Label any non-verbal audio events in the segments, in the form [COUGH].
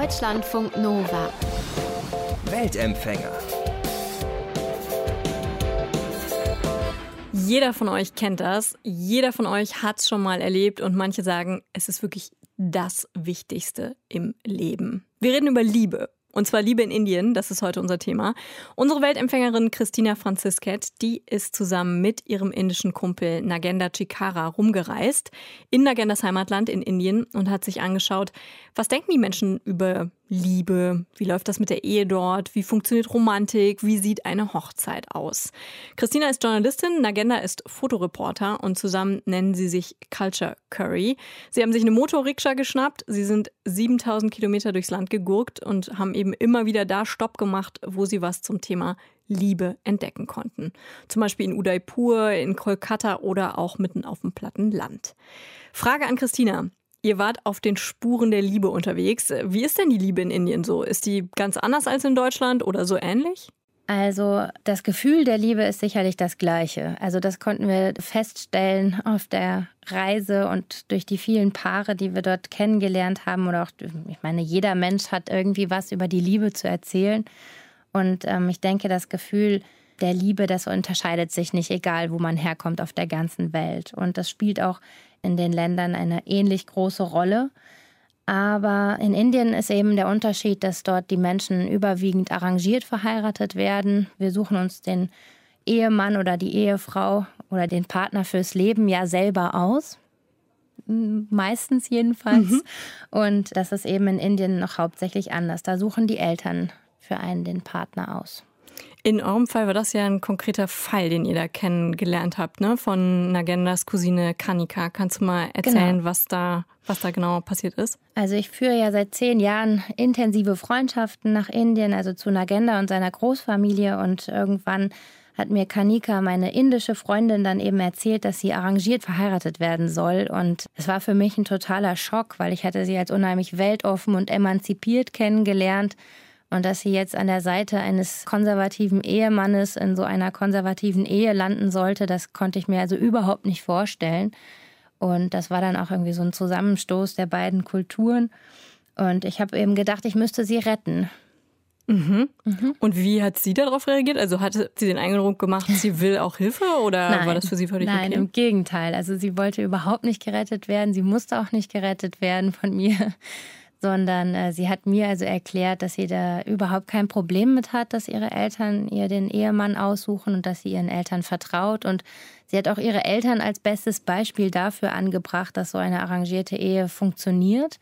Deutschlandfunk Nova. Weltempfänger. Jeder von euch kennt das. Jeder von euch hat es schon mal erlebt und manche sagen, es ist wirklich das Wichtigste im Leben. Wir reden über Liebe. Und zwar Liebe in Indien, das ist heute unser Thema. Unsere Weltempfängerin Christina Franzisket, die ist zusammen mit ihrem indischen Kumpel Nagenda Chikara rumgereist in Nagendas Heimatland in Indien und hat sich angeschaut, was denken die Menschen über Liebe? Wie läuft das mit der Ehe dort? Wie funktioniert Romantik? Wie sieht eine Hochzeit aus? Christina ist Journalistin, Nagenda ist Fotoreporter und zusammen nennen sie sich Culture Curry. Sie haben sich eine Motorrikscha geschnappt. Sie sind 7000 Kilometer durchs Land gegurkt und haben eben immer wieder da Stopp gemacht, wo sie was zum Thema Liebe entdecken konnten. Zum Beispiel in Udaipur, in Kolkata oder auch mitten auf dem platten Land. Frage an Christina. Ihr wart auf den Spuren der Liebe unterwegs. Wie ist denn die Liebe in Indien so? Ist die ganz anders als in Deutschland oder so ähnlich? Also das Gefühl der Liebe ist sicherlich das gleiche. Also das konnten wir feststellen auf der Reise und durch die vielen Paare, die wir dort kennengelernt haben. Oder auch, ich meine, jeder Mensch hat irgendwie was über die Liebe zu erzählen. Und ähm, ich denke, das Gefühl der Liebe, das unterscheidet sich nicht, egal wo man herkommt auf der ganzen Welt. Und das spielt auch in den Ländern eine ähnlich große Rolle. Aber in Indien ist eben der Unterschied, dass dort die Menschen überwiegend arrangiert verheiratet werden. Wir suchen uns den Ehemann oder die Ehefrau oder den Partner fürs Leben ja selber aus. Meistens jedenfalls. Mhm. Und das ist eben in Indien noch hauptsächlich anders. Da suchen die Eltern für einen den Partner aus. In eurem Fall war das ja ein konkreter Fall, den ihr da kennengelernt habt, ne? Von Nagendas Cousine Kanika. Kannst du mal erzählen, genau. was da, was da genau passiert ist? Also ich führe ja seit zehn Jahren intensive Freundschaften nach Indien, also zu Nagenda und seiner Großfamilie und irgendwann hat mir Kanika, meine indische Freundin, dann eben erzählt, dass sie arrangiert verheiratet werden soll. Und es war für mich ein totaler Schock, weil ich hatte sie als unheimlich weltoffen und emanzipiert kennengelernt. Und dass sie jetzt an der Seite eines konservativen Ehemannes in so einer konservativen Ehe landen sollte, das konnte ich mir also überhaupt nicht vorstellen. Und das war dann auch irgendwie so ein Zusammenstoß der beiden Kulturen. Und ich habe eben gedacht, ich müsste sie retten. Mhm. Mhm. Und wie hat sie darauf reagiert? Also hat sie den Eindruck gemacht, sie will auch Hilfe oder [LAUGHS] Nein. war das für sie völlig Nein, okay? im Gegenteil. Also sie wollte überhaupt nicht gerettet werden. Sie musste auch nicht gerettet werden von mir sondern äh, sie hat mir also erklärt, dass sie da überhaupt kein Problem mit hat, dass ihre Eltern ihr den Ehemann aussuchen und dass sie ihren Eltern vertraut. Und sie hat auch ihre Eltern als bestes Beispiel dafür angebracht, dass so eine arrangierte Ehe funktioniert.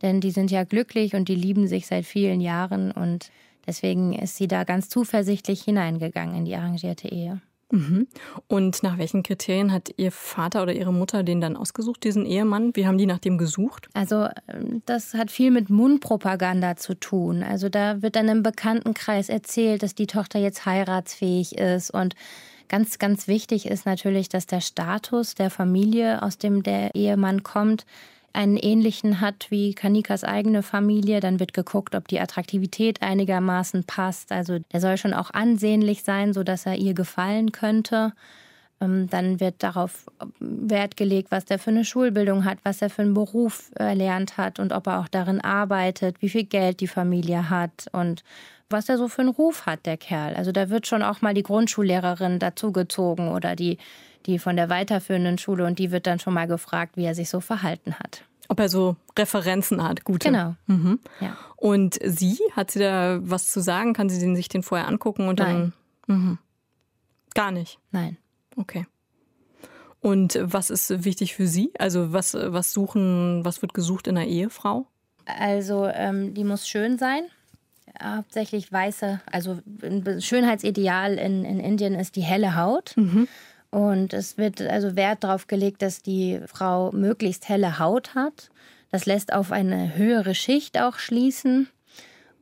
Denn die sind ja glücklich und die lieben sich seit vielen Jahren und deswegen ist sie da ganz zuversichtlich hineingegangen in die arrangierte Ehe. Mhm. Und nach welchen Kriterien hat Ihr Vater oder Ihre Mutter den dann ausgesucht, diesen Ehemann? Wie haben die nach dem gesucht? Also ähm, das hat viel mit Mundpropaganda zu tun. Also da wird dann im Bekanntenkreis erzählt, dass die Tochter jetzt heiratsfähig ist und Ganz, ganz wichtig ist natürlich, dass der Status der Familie, aus dem der Ehemann kommt, einen ähnlichen hat wie Kanikas eigene Familie, dann wird geguckt, ob die Attraktivität einigermaßen passt. Also der soll schon auch ansehnlich sein, sodass er ihr gefallen könnte. Ähm, dann wird darauf Wert gelegt, was der für eine Schulbildung hat, was er für einen Beruf erlernt hat und ob er auch darin arbeitet, wie viel Geld die Familie hat und was er so für einen Ruf hat, der Kerl. Also da wird schon auch mal die Grundschullehrerin dazugezogen oder die die von der weiterführenden Schule und die wird dann schon mal gefragt, wie er sich so verhalten hat. Ob er so Referenzen hat, gute. Genau. Mhm. Ja. Und sie, hat sie da was zu sagen? Kann sie sich den vorher angucken und Nein. dann. Mhm. Gar nicht. Nein. Okay. Und was ist wichtig für Sie? Also was, was suchen, was wird gesucht in einer Ehefrau? Also ähm, die muss schön sein. Hauptsächlich weiße, also ein Schönheitsideal in, in Indien ist die helle Haut. Mhm. Und es wird also Wert darauf gelegt, dass die Frau möglichst helle Haut hat. Das lässt auf eine höhere Schicht auch schließen.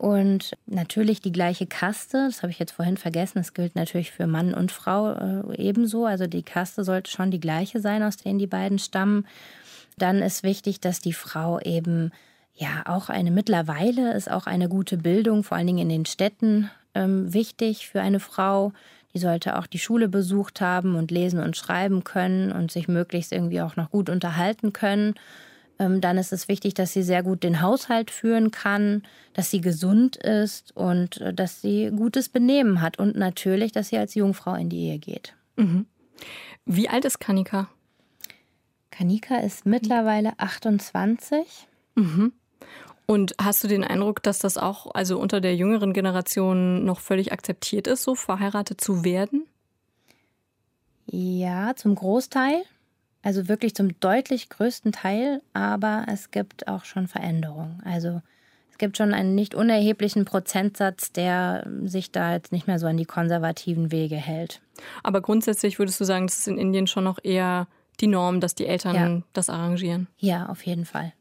Und natürlich die gleiche Kaste, das habe ich jetzt vorhin vergessen, das gilt natürlich für Mann und Frau äh, ebenso. Also die Kaste sollte schon die gleiche sein, aus denen die beiden stammen. Dann ist wichtig, dass die Frau eben ja auch eine mittlerweile ist auch eine gute Bildung, vor allen Dingen in den Städten, ähm, wichtig für eine Frau. Die sollte auch die Schule besucht haben und lesen und schreiben können und sich möglichst irgendwie auch noch gut unterhalten können. Ähm, dann ist es wichtig, dass sie sehr gut den Haushalt führen kann, dass sie gesund ist und äh, dass sie gutes Benehmen hat und natürlich, dass sie als Jungfrau in die Ehe geht. Mhm. Wie alt ist Kanika? Kanika ist mittlerweile 28. Mhm. Und hast du den Eindruck, dass das auch also unter der jüngeren Generation noch völlig akzeptiert ist, so verheiratet zu werden? Ja, zum Großteil. Also wirklich zum deutlich größten Teil. Aber es gibt auch schon Veränderungen. Also es gibt schon einen nicht unerheblichen Prozentsatz, der sich da jetzt nicht mehr so an die konservativen Wege hält. Aber grundsätzlich würdest du sagen, das ist in Indien schon noch eher die Norm, dass die Eltern ja. das arrangieren? Ja, auf jeden Fall.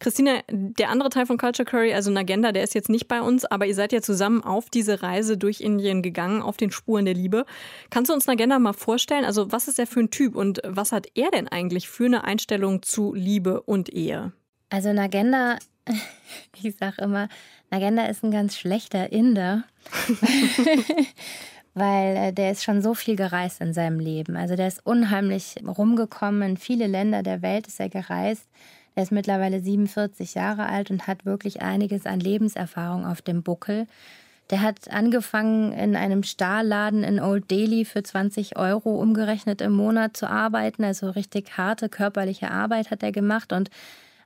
Christina, der andere Teil von Culture Curry, also Nagenda, der ist jetzt nicht bei uns, aber ihr seid ja zusammen auf diese Reise durch Indien gegangen, auf den Spuren der Liebe. Kannst du uns Nagenda mal vorstellen? Also, was ist er für ein Typ und was hat er denn eigentlich für eine Einstellung zu Liebe und Ehe? Also, Nagenda, [LAUGHS] ich sag immer, Nagenda ist ein ganz schlechter Inder. [LAUGHS] weil äh, der ist schon so viel gereist in seinem Leben. Also der ist unheimlich rumgekommen, in viele Länder der Welt ist er gereist. Er ist mittlerweile 47 Jahre alt und hat wirklich einiges an Lebenserfahrung auf dem Buckel. Der hat angefangen, in einem Stahlladen in Old Delhi für 20 Euro umgerechnet im Monat zu arbeiten. Also richtig harte körperliche Arbeit hat er gemacht und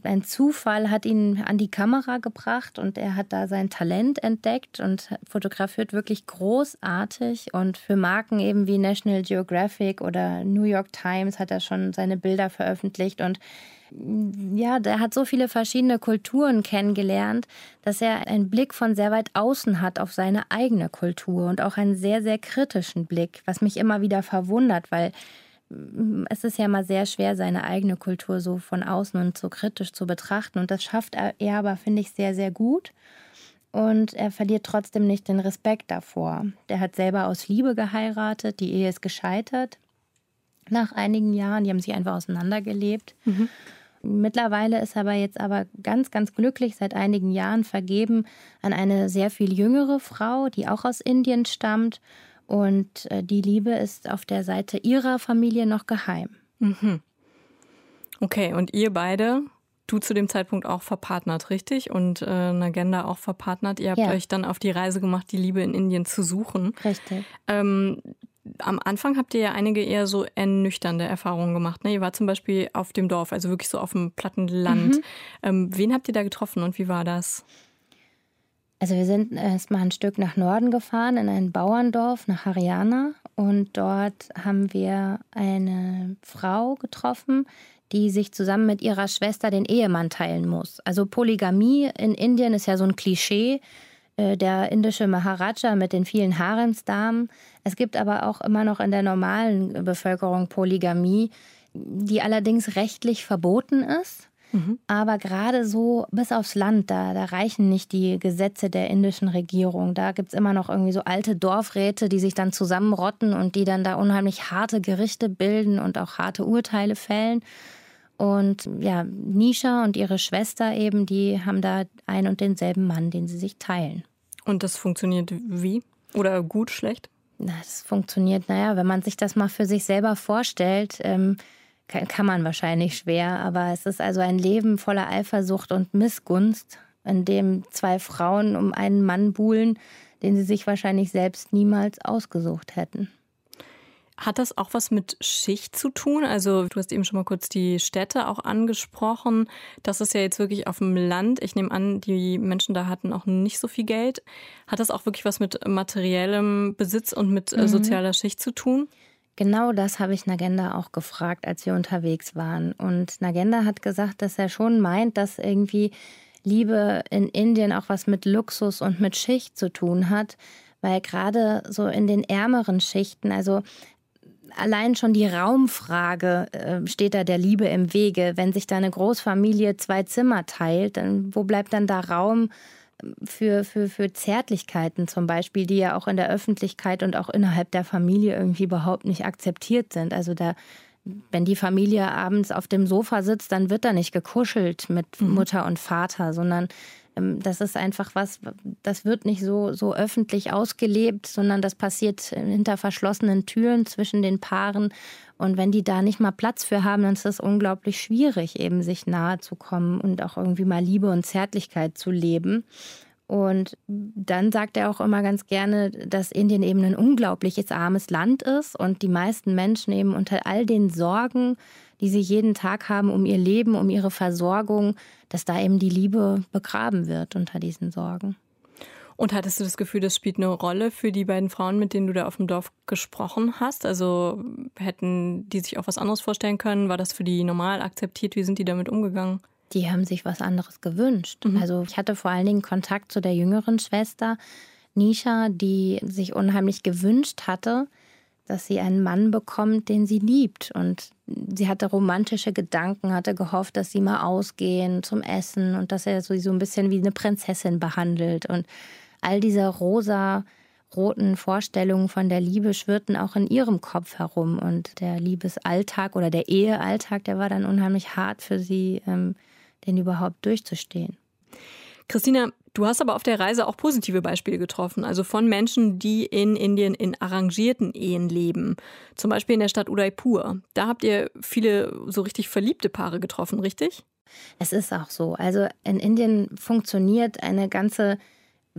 ein Zufall hat ihn an die Kamera gebracht und er hat da sein Talent entdeckt und fotografiert wirklich großartig. Und für Marken eben wie National Geographic oder New York Times hat er schon seine Bilder veröffentlicht. Und ja, der hat so viele verschiedene Kulturen kennengelernt, dass er einen Blick von sehr weit außen hat auf seine eigene Kultur und auch einen sehr, sehr kritischen Blick, was mich immer wieder verwundert, weil mm, es ist ja mal sehr schwer, seine eigene Kultur so von außen und so kritisch zu betrachten. Und das schafft er aber, finde ich, sehr, sehr gut. Und er verliert trotzdem nicht den Respekt davor. Der hat selber aus Liebe geheiratet, die Ehe ist gescheitert nach einigen Jahren. Die haben sich einfach auseinandergelebt. Mhm. Mittlerweile ist er aber jetzt aber ganz, ganz glücklich seit einigen Jahren vergeben an eine sehr viel jüngere Frau, die auch aus Indien stammt. Und äh, die Liebe ist auf der Seite ihrer Familie noch geheim. Mhm. Okay, und ihr beide, du zu dem Zeitpunkt auch verpartnert, richtig? Und äh, Nagenda auch verpartnert. Ihr habt ja. euch dann auf die Reise gemacht, die Liebe in Indien zu suchen. Richtig. Ähm, am Anfang habt ihr ja einige eher so ernüchternde Erfahrungen gemacht. Ne? Ihr wart zum Beispiel auf dem Dorf, also wirklich so auf dem platten Land. Mhm. Ähm, wen habt ihr da getroffen und wie war das? Also wir sind erst mal ein Stück nach Norden gefahren, in ein Bauerndorf nach Haryana. Und dort haben wir eine Frau getroffen, die sich zusammen mit ihrer Schwester den Ehemann teilen muss. Also Polygamie in Indien ist ja so ein Klischee. Äh, der indische Maharaja mit den vielen Haremsdamen. Es gibt aber auch immer noch in der normalen Bevölkerung Polygamie, die allerdings rechtlich verboten ist. Mhm. Aber gerade so bis aufs Land, da, da reichen nicht die Gesetze der indischen Regierung. Da gibt es immer noch irgendwie so alte Dorfräte, die sich dann zusammenrotten und die dann da unheimlich harte Gerichte bilden und auch harte Urteile fällen. Und ja, Nisha und ihre Schwester eben, die haben da ein und denselben Mann, den sie sich teilen. Und das funktioniert wie? Oder gut, schlecht? Das funktioniert, naja, wenn man sich das mal für sich selber vorstellt, ähm, kann, kann man wahrscheinlich schwer. Aber es ist also ein Leben voller Eifersucht und Missgunst, in dem zwei Frauen um einen Mann buhlen, den sie sich wahrscheinlich selbst niemals ausgesucht hätten. Hat das auch was mit Schicht zu tun? Also du hast eben schon mal kurz die Städte auch angesprochen. Das ist ja jetzt wirklich auf dem Land. Ich nehme an, die Menschen da hatten auch nicht so viel Geld. Hat das auch wirklich was mit materiellem Besitz und mit äh, mhm. sozialer Schicht zu tun? Genau das habe ich Nagenda auch gefragt, als wir unterwegs waren. Und Nagenda hat gesagt, dass er schon meint, dass irgendwie Liebe in Indien auch was mit Luxus und mit Schicht zu tun hat, weil gerade so in den ärmeren Schichten, also allein schon die Raumfrage äh, steht da der Liebe im Wege. Wenn sich da eine Großfamilie zwei Zimmer teilt, dann wo bleibt dann da Raum ähm, für, für, für Zärtlichkeiten zum Beispiel, die ja auch in der Öffentlichkeit und auch innerhalb der Familie irgendwie überhaupt nicht akzeptiert sind. Also da, wenn die Familie abends auf dem Sofa sitzt, dann wird da nicht gekuschelt mit mhm. Mutter und Vater, sondern das ist einfach was, das wird nicht so, so öffentlich ausgelebt, sondern das passiert hinter verschlossenen Türen zwischen den Paaren. Und wenn die da nicht mal Platz für haben, dann ist es unglaublich schwierig, eben sich nahe zu kommen und auch irgendwie mal Liebe und Zärtlichkeit zu leben. Und dann sagt er auch immer ganz gerne, dass Indien eben ein unglaubliches armes Land ist und die meisten Menschen eben unter all den Sorgen, die sie jeden Tag haben um ihr Leben, um ihre Versorgung, dass da eben die Liebe begraben wird unter diesen Sorgen. Und hattest du das Gefühl, das spielt eine Rolle für die beiden Frauen, mit denen du da auf dem Dorf gesprochen hast? Also hätten die sich auch was anderes vorstellen können? War das für die normal akzeptiert? Wie sind die damit umgegangen? Die haben sich was anderes gewünscht. Mhm. Also ich hatte vor allen Dingen Kontakt zu der jüngeren Schwester, Nisha, die sich unheimlich gewünscht hatte, dass sie einen Mann bekommt, den sie liebt. Und sie hatte romantische Gedanken, hatte gehofft, dass sie mal ausgehen zum Essen und dass er sie so ein bisschen wie eine Prinzessin behandelt. Und all diese rosa roten Vorstellungen von der Liebe schwirrten auch in ihrem Kopf herum. Und der Liebesalltag oder der Ehealltag, der war dann unheimlich hart für sie, ähm, den überhaupt durchzustehen. Christina, du hast aber auf der Reise auch positive Beispiele getroffen, also von Menschen, die in Indien in arrangierten Ehen leben. Zum Beispiel in der Stadt Udaipur. Da habt ihr viele so richtig verliebte Paare getroffen, richtig? Es ist auch so. Also in Indien funktioniert eine ganze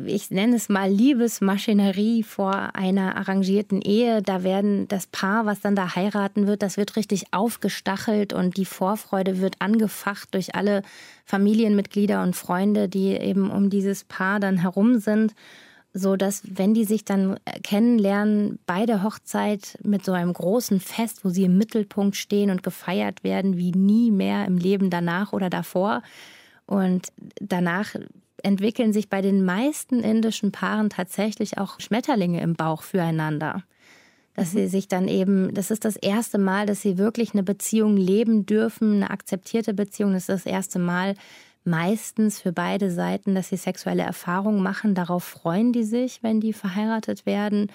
ich nenne es mal Liebesmaschinerie vor einer arrangierten Ehe. Da werden das Paar, was dann da heiraten wird, das wird richtig aufgestachelt und die Vorfreude wird angefacht durch alle Familienmitglieder und Freunde, die eben um dieses Paar dann herum sind, so dass wenn die sich dann kennenlernen bei der Hochzeit mit so einem großen Fest, wo sie im Mittelpunkt stehen und gefeiert werden wie nie mehr im Leben danach oder davor. Und danach entwickeln sich bei den meisten indischen Paaren tatsächlich auch Schmetterlinge im Bauch füreinander. Dass mhm. sie sich dann eben, das ist das erste Mal, dass sie wirklich eine Beziehung leben dürfen, eine akzeptierte Beziehung. Das ist das erste Mal meistens für beide Seiten, dass sie sexuelle Erfahrungen machen. Darauf freuen die sich, wenn die verheiratet werden.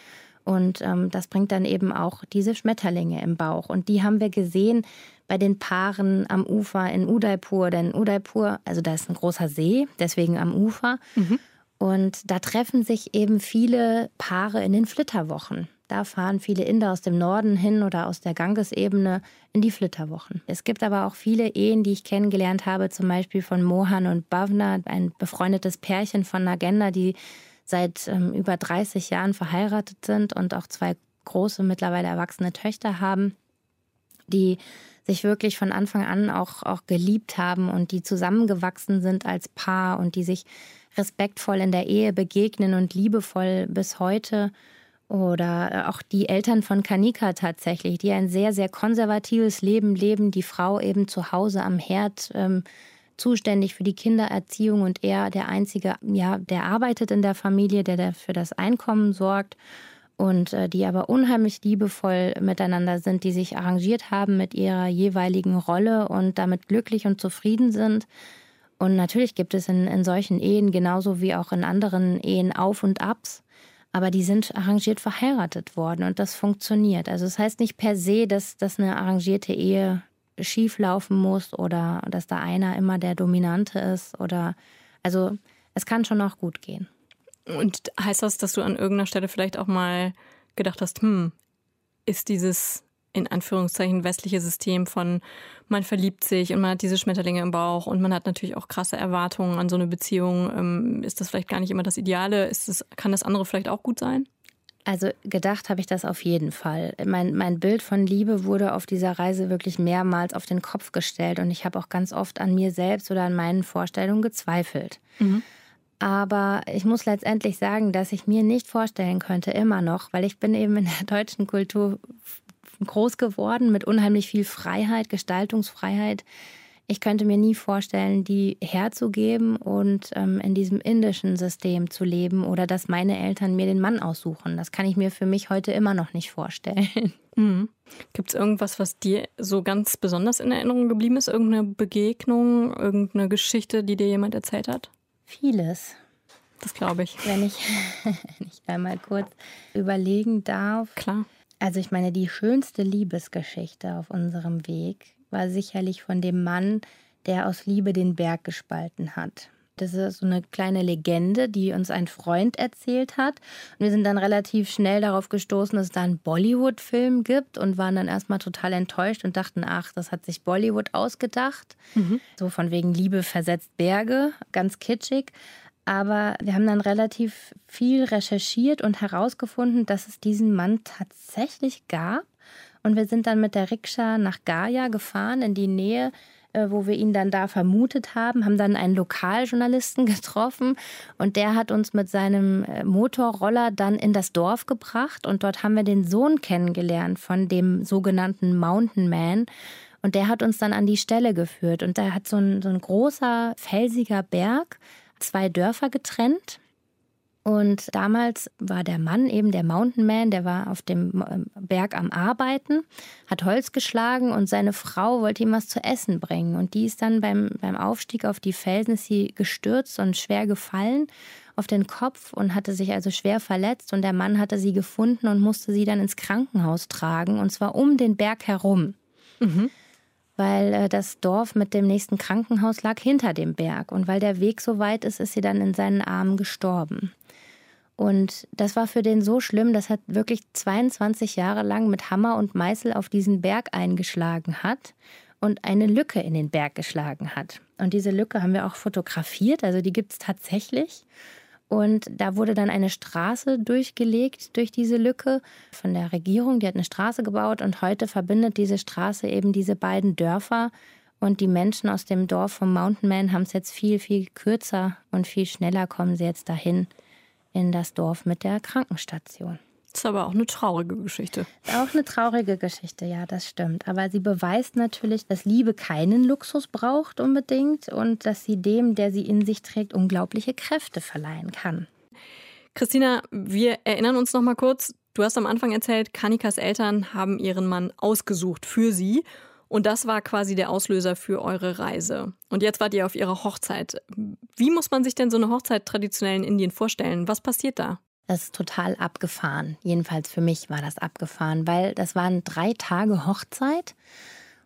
Und ähm, das bringt dann eben auch diese Schmetterlinge im Bauch. Und die haben wir gesehen bei den Paaren am Ufer in Udaipur. Denn Udaipur, also da ist ein großer See, deswegen am Ufer. Mhm. Und da treffen sich eben viele Paare in den Flitterwochen. Da fahren viele Inder aus dem Norden hin oder aus der Gangesebene in die Flitterwochen. Es gibt aber auch viele Ehen, die ich kennengelernt habe, zum Beispiel von Mohan und Bhavna, ein befreundetes Pärchen von Nagenda, die seit ähm, über 30 Jahren verheiratet sind und auch zwei große, mittlerweile erwachsene Töchter haben, die sich wirklich von Anfang an auch, auch geliebt haben und die zusammengewachsen sind als Paar und die sich respektvoll in der Ehe begegnen und liebevoll bis heute. Oder auch die Eltern von Kanika tatsächlich, die ein sehr, sehr konservatives Leben leben, die Frau eben zu Hause am Herd ähm, zuständig für die Kindererziehung und er der Einzige, ja, der arbeitet in der Familie, der für das Einkommen sorgt und äh, die aber unheimlich liebevoll miteinander sind, die sich arrangiert haben mit ihrer jeweiligen Rolle und damit glücklich und zufrieden sind. Und natürlich gibt es in, in solchen Ehen genauso wie auch in anderen Ehen Auf und Abs, aber die sind arrangiert verheiratet worden und das funktioniert. Also es das heißt nicht per se, dass, dass eine arrangierte Ehe schief laufen muss oder dass da einer immer der Dominante ist oder also es kann schon auch gut gehen. Und heißt das, dass du an irgendeiner Stelle vielleicht auch mal gedacht hast, hm, ist dieses in Anführungszeichen westliche System von man verliebt sich und man hat diese Schmetterlinge im Bauch und man hat natürlich auch krasse Erwartungen an so eine Beziehung. Ähm, ist das vielleicht gar nicht immer das Ideale? Ist das, kann das andere vielleicht auch gut sein? Also gedacht habe ich das auf jeden Fall. Mein, mein Bild von Liebe wurde auf dieser Reise wirklich mehrmals auf den Kopf gestellt und ich habe auch ganz oft an mir selbst oder an meinen Vorstellungen gezweifelt. Mhm. Aber ich muss letztendlich sagen, dass ich mir nicht vorstellen könnte, immer noch, weil ich bin eben in der deutschen Kultur groß geworden mit unheimlich viel Freiheit, Gestaltungsfreiheit. Ich könnte mir nie vorstellen, die herzugeben und ähm, in diesem indischen System zu leben oder dass meine Eltern mir den Mann aussuchen. Das kann ich mir für mich heute immer noch nicht vorstellen. [LAUGHS] Mhm. Gibt es irgendwas, was dir so ganz besonders in Erinnerung geblieben ist? Irgendeine Begegnung, irgendeine Geschichte, die dir jemand erzählt hat? Vieles. Das glaube ich. Wenn ich, [LAUGHS] ich einmal kurz überlegen darf. Klar. Also ich meine, die schönste Liebesgeschichte auf unserem Weg war sicherlich von dem Mann, der aus Liebe den Berg gespalten hat. Das ist so eine kleine Legende, die uns ein Freund erzählt hat. Und wir sind dann relativ schnell darauf gestoßen, dass es da einen Bollywood-Film gibt und waren dann erstmal total enttäuscht und dachten, ach, das hat sich Bollywood ausgedacht. Mhm. So von wegen Liebe versetzt Berge, ganz kitschig. Aber wir haben dann relativ viel recherchiert und herausgefunden, dass es diesen Mann tatsächlich gab. Und wir sind dann mit der Rikscha nach Gaia gefahren, in die Nähe äh, wo wir ihn dann da vermutet haben, haben dann einen Lokaljournalisten [LAUGHS] getroffen und der hat uns mit seinem äh, Motorroller dann in das Dorf gebracht und dort haben wir den Sohn kennengelernt von dem sogenannten Mountain Man. Und der hat uns dann an die Stelle geführt. Und da hat so ein, so ein großer, felsiger Berg zwei Dörfer getrennt. Und damals war der Mann eben der Mountain Man, der war auf dem ähm, Berg am Arbeiten, hat Holz geschlagen und seine Frau wollte ihm was zu essen bringen. Und die ist dann beim, beim Aufstieg auf die Felsen ist sie gestürzt und schwer gefallen auf den Kopf und hatte sich also schwer verletzt. Und der Mann hatte sie gefunden und musste sie dann ins Krankenhaus tragen, und zwar um den Berg herum. Mhm weil äh, das Dorf mit dem nächsten Krankenhaus lag hinter dem Berg. Und weil der Weg so weit ist, ist sie dann in seinen Armen gestorben. Und das war für den so schlimm, dass er wirklich 22 Jahre lang mit Hammer und Meißel auf diesen Berg eingeschlagen hat und eine Lücke in den Berg geschlagen hat. Und diese Lücke haben wir auch fotografiert, also die gibt es tatsächlich. Und da wurde dann eine Straße durchgelegt durch diese Lücke von der Regierung. Die hat eine Straße gebaut und heute verbindet diese Straße eben diese beiden Dörfer. Und die Menschen aus dem Dorf vom Mountain Man haben es jetzt viel, viel kürzer und viel schneller kommen sie jetzt dahin in das Dorf mit der Krankenstation. Das ist aber auch eine traurige Geschichte. Auch eine traurige Geschichte, ja, das stimmt. Aber sie beweist natürlich, dass Liebe keinen Luxus braucht unbedingt und dass sie dem, der sie in sich trägt, unglaubliche Kräfte verleihen kann. Christina, wir erinnern uns noch mal kurz. Du hast am Anfang erzählt, Kanikas Eltern haben ihren Mann ausgesucht für sie und das war quasi der Auslöser für eure Reise. Und jetzt wart ihr auf ihrer Hochzeit. Wie muss man sich denn so eine Hochzeit traditionell in Indien vorstellen? Was passiert da? Das ist total abgefahren. Jedenfalls für mich war das abgefahren, weil das waren drei Tage Hochzeit.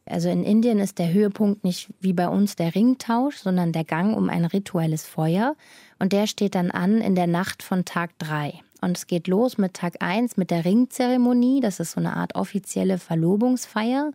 Also in Indien ist der Höhepunkt nicht wie bei uns der Ringtausch, sondern der Gang um ein rituelles Feuer. Und der steht dann an in der Nacht von Tag drei. Und es geht los mit Tag eins mit der Ringzeremonie. Das ist so eine Art offizielle Verlobungsfeier.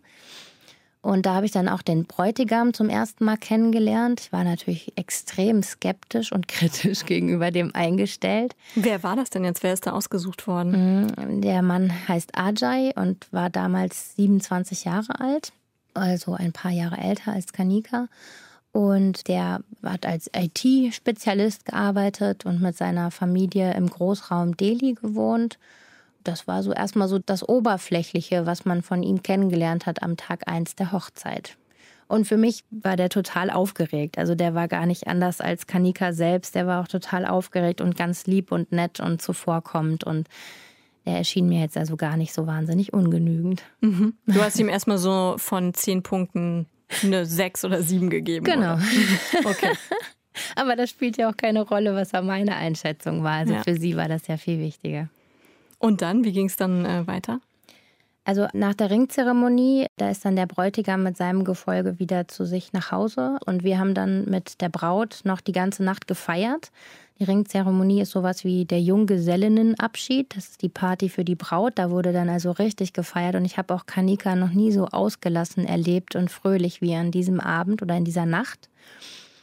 Und da habe ich dann auch den Bräutigam zum ersten Mal kennengelernt. Ich war natürlich extrem skeptisch und [LAUGHS] kritisch gegenüber dem eingestellt. Wer war das denn jetzt? Wer ist da ausgesucht worden? Mm, der Mann heißt Ajay und war damals 27 Jahre alt, also ein paar Jahre älter als Kanika. Und der hat als IT-Spezialist gearbeitet und mit seiner Familie im Großraum Delhi gewohnt das war so erstmal so das Oberflächliche, was man von ihm kennengelernt hat am Tag 1 der Hochzeit. Und für mich war der total aufgeregt. Also der war gar nicht anders als Kanika selbst. Der war auch total aufgeregt und ganz lieb und nett und zuvorkommend. Und er erschien mir jetzt also gar nicht so wahnsinnig ungenügend. Mhm. Du [LAUGHS] hast ihm erstmal so von zehn Punkten eine sechs oder sieben gegeben. Genau. Oder? Okay. [LAUGHS] Aber das spielt ja auch keine Rolle, was da meine Einschätzung war. Also ja. für sie war das ja viel wichtiger. Und dann, wie ging es dann äh, weiter? Also nach der Ringzeremonie, da ist dann der Bräutigam mit seinem Gefolge wieder zu sich nach Hause und wir haben dann mit der Braut noch die ganze Nacht gefeiert. Die Ringzeremonie ist sowas wie der Junggesellinnenabschied. Das ist die Party für die Braut. Da wurde dann also richtig gefeiert und ich habe auch Kanika noch nie so ausgelassen erlebt und fröhlich wie an diesem Abend oder in dieser Nacht.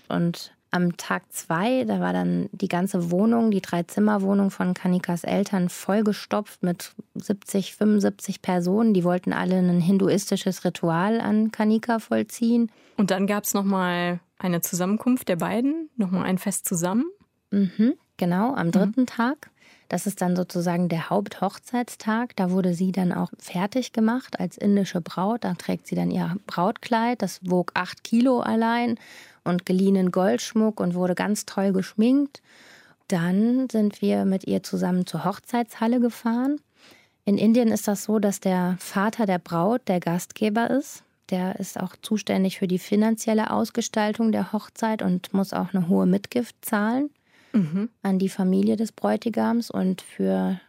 Und am Tag zwei, da war dann die ganze Wohnung, die Drei-Zimmer-Wohnung von Kanikas Eltern vollgestopft mit 70, 75 Personen. Die wollten alle ein hinduistisches Ritual an Kanika vollziehen. Und dann gab es nochmal eine Zusammenkunft der beiden, nochmal ein Fest zusammen. Mhm, genau, am dritten mhm. Tag. Das ist dann sozusagen der Haupthochzeitstag. Da wurde sie dann auch fertig gemacht als indische Braut. Da trägt sie dann ihr Brautkleid. Das wog acht Kilo allein und geliehenen Goldschmuck und wurde ganz toll geschminkt. Dann sind wir mit ihr zusammen zur Hochzeitshalle gefahren. In Indien ist das so, dass der Vater der Braut der Gastgeber ist. Der ist auch zuständig für die finanzielle Ausgestaltung der Hochzeit und muss auch eine hohe Mitgift zahlen mhm. an die Familie des Bräutigams. Und für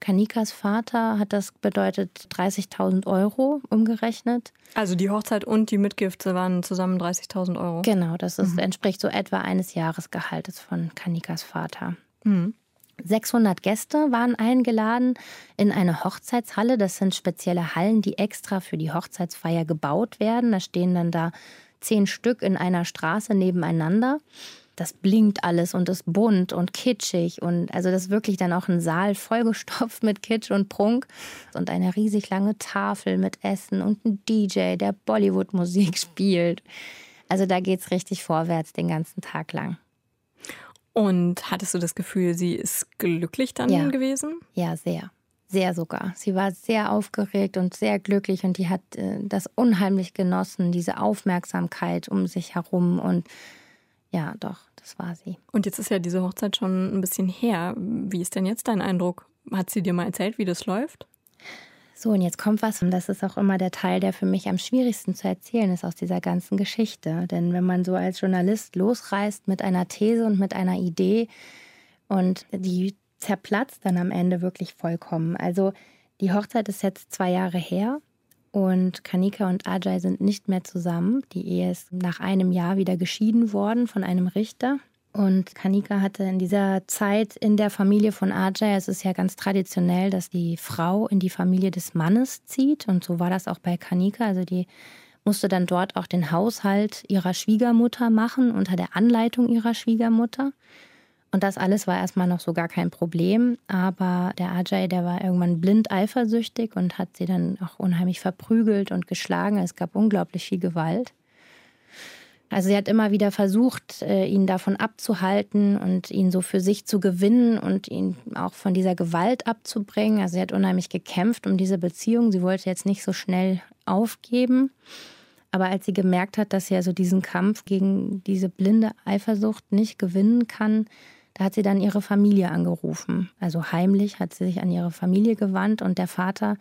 Kanikas Vater hat das bedeutet 30.000 Euro umgerechnet. Also die Hochzeit und die Mitgift waren zusammen 30.000 Euro. Genau, das ist, mhm. entspricht so etwa eines Jahresgehaltes von Kanikas Vater. Mhm. 600 Gäste waren eingeladen in eine Hochzeitshalle. Das sind spezielle Hallen, die extra für die Hochzeitsfeier gebaut werden. Da stehen dann da zehn Stück in einer Straße nebeneinander das blinkt alles und ist bunt und kitschig und also das ist wirklich dann auch ein Saal vollgestopft mit Kitsch und Prunk und eine riesig lange Tafel mit Essen und ein DJ, der Bollywood-Musik [LAUGHS] spielt. Also da geht es richtig vorwärts den ganzen Tag lang. Und hattest du das Gefühl, sie ist glücklich dann ja. gewesen? Ja, sehr. Sehr sogar. Sie war sehr aufgeregt und sehr glücklich und die hat äh, das unheimlich genossen, diese Aufmerksamkeit um sich herum und ja, doch, das war sie. Und jetzt ist ja diese Hochzeit schon ein bisschen her. Wie ist denn jetzt dein Eindruck? Hat sie dir mal erzählt, wie das läuft? So, und jetzt kommt was, und das ist auch immer der Teil, der für mich am schwierigsten zu erzählen ist aus dieser ganzen Geschichte. Denn wenn man so als Journalist losreist mit einer These und mit einer Idee und die zerplatzt dann am Ende wirklich vollkommen. Also die Hochzeit ist jetzt zwei Jahre her und Kanika und Ajay sind nicht mehr zusammen. Die Ehe ist nach einem Jahr wieder geschieden worden von einem Richter. Und Kanika hatte in dieser Zeit in der Familie von Ajay, es ist ja ganz traditionell, dass die Frau in die Familie des Mannes zieht. Und so war das auch bei Kanika. Also die musste dann dort auch den Haushalt ihrer Schwiegermutter machen, unter der Anleitung ihrer Schwiegermutter. Und das alles war erstmal noch so gar kein Problem. Aber der Ajay, der war irgendwann blind eifersüchtig und hat sie dann auch unheimlich verprügelt und geschlagen. Es gab unglaublich viel Gewalt. Also sie hat immer wieder versucht, äh, ihn davon abzuhalten und ihn so für sich zu gewinnen und ihn auch von dieser Gewalt abzubringen. Also sie hat unheimlich gekämpft um diese Beziehung. Sie wollte jetzt nicht so schnell aufgeben. Aber als sie gemerkt hat, dass sie also diesen Kampf gegen diese blinde Eifersucht nicht gewinnen kann, da hat sie dann ihre Familie angerufen. Also heimlich hat sie sich an ihre Familie gewandt und der Vater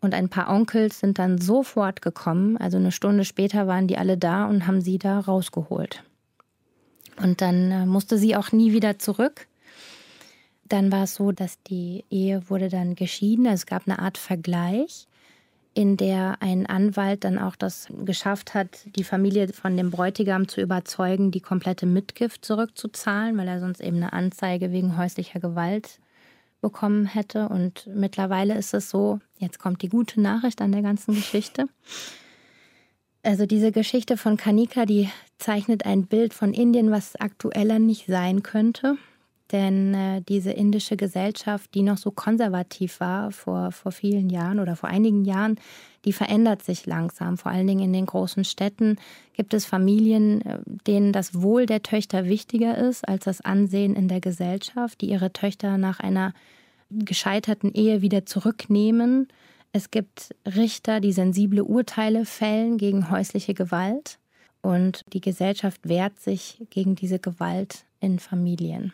und ein paar Onkels sind dann sofort gekommen. Also eine Stunde später waren die alle da und haben sie da rausgeholt. Und dann äh, musste sie auch nie wieder zurück. Dann war es so, dass die Ehe wurde dann geschieden. Also es gab eine Art Vergleich in der ein Anwalt dann auch das geschafft hat, die Familie von dem Bräutigam zu überzeugen, die komplette Mitgift zurückzuzahlen, weil er sonst eben eine Anzeige wegen häuslicher Gewalt bekommen hätte. Und mittlerweile ist es so, jetzt kommt die gute Nachricht an der ganzen Geschichte. Also diese Geschichte von Kanika, die zeichnet ein Bild von Indien, was aktueller nicht sein könnte. Denn äh, diese indische Gesellschaft, die noch so konservativ war vor, vor vielen Jahren oder vor einigen Jahren, die verändert sich langsam. Vor allen Dingen in den großen Städten gibt es Familien, äh, denen das Wohl der Töchter wichtiger ist als das Ansehen in der Gesellschaft, die ihre Töchter nach einer gescheiterten Ehe wieder zurücknehmen. Es gibt Richter, die sensible Urteile fällen gegen häusliche Gewalt. Und die Gesellschaft wehrt sich gegen diese Gewalt in Familien.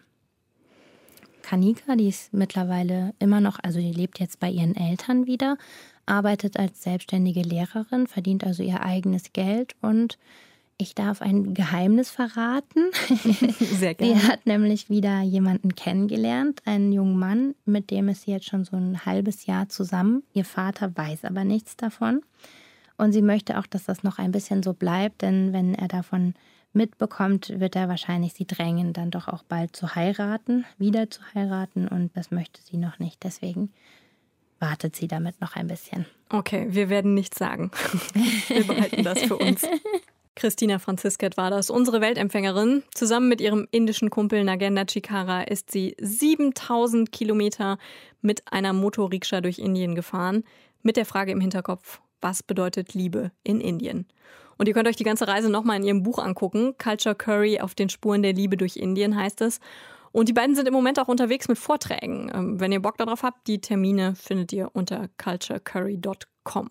Kanika, die ist mittlerweile immer noch, also die lebt jetzt bei ihren Eltern wieder, arbeitet als selbstständige Lehrerin, verdient also ihr eigenes Geld und ich darf ein Geheimnis verraten. [LAUGHS] Sehr gerne. Sie hat nämlich wieder jemanden kennengelernt, einen jungen Mann, mit dem ist sie jetzt schon so ein halbes Jahr zusammen. Ihr Vater weiß aber nichts davon. Und sie möchte auch, dass das noch ein bisschen so bleibt, denn wenn er davon mitbekommt, wird er wahrscheinlich sie drängen, dann doch auch bald zu heiraten, wieder zu heiraten und das möchte sie noch nicht. Deswegen wartet sie damit noch ein bisschen. Okay, wir werden nichts sagen. [LAUGHS] Wir behalten das für uns. Christina Franzisket war das, unsere Weltempfängerin. Zusammen mit ihrem indischen Kumpel Nagenda Chikara ist sie 7000 Kilometer mit einer Motorrikscha durch Indien gefahren, mit der Frage im Hinterkopf, was bedeutet Liebe in Indien? Und ihr könnt euch die ganze Reise nochmal in ihrem Buch angucken. Culture Curry auf den Spuren der Liebe durch Indien heißt es. Und die beiden sind im Moment auch unterwegs mit Vorträgen. Ähm, wenn ihr Bock darauf habt, die Termine findet ihr unter culturecurry.com.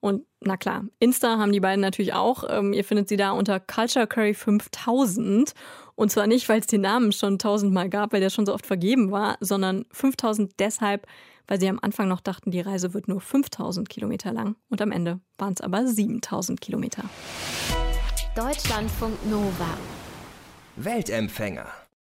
Und na klar, Insta haben die beiden natürlich auch. Ähm, ihr findet sie da unter Culture Curry 5000. Und zwar nicht, weil es den Namen schon tausendmal gab, weil der schon so oft vergeben war, sondern 5000 deshalb, weil sie am Anfang noch dachten, die Reise wird nur 5000 Kilometer lang und am Ende waren es aber 7000 Kilometer. Deutschlandfunk Nova. Weltempfänger.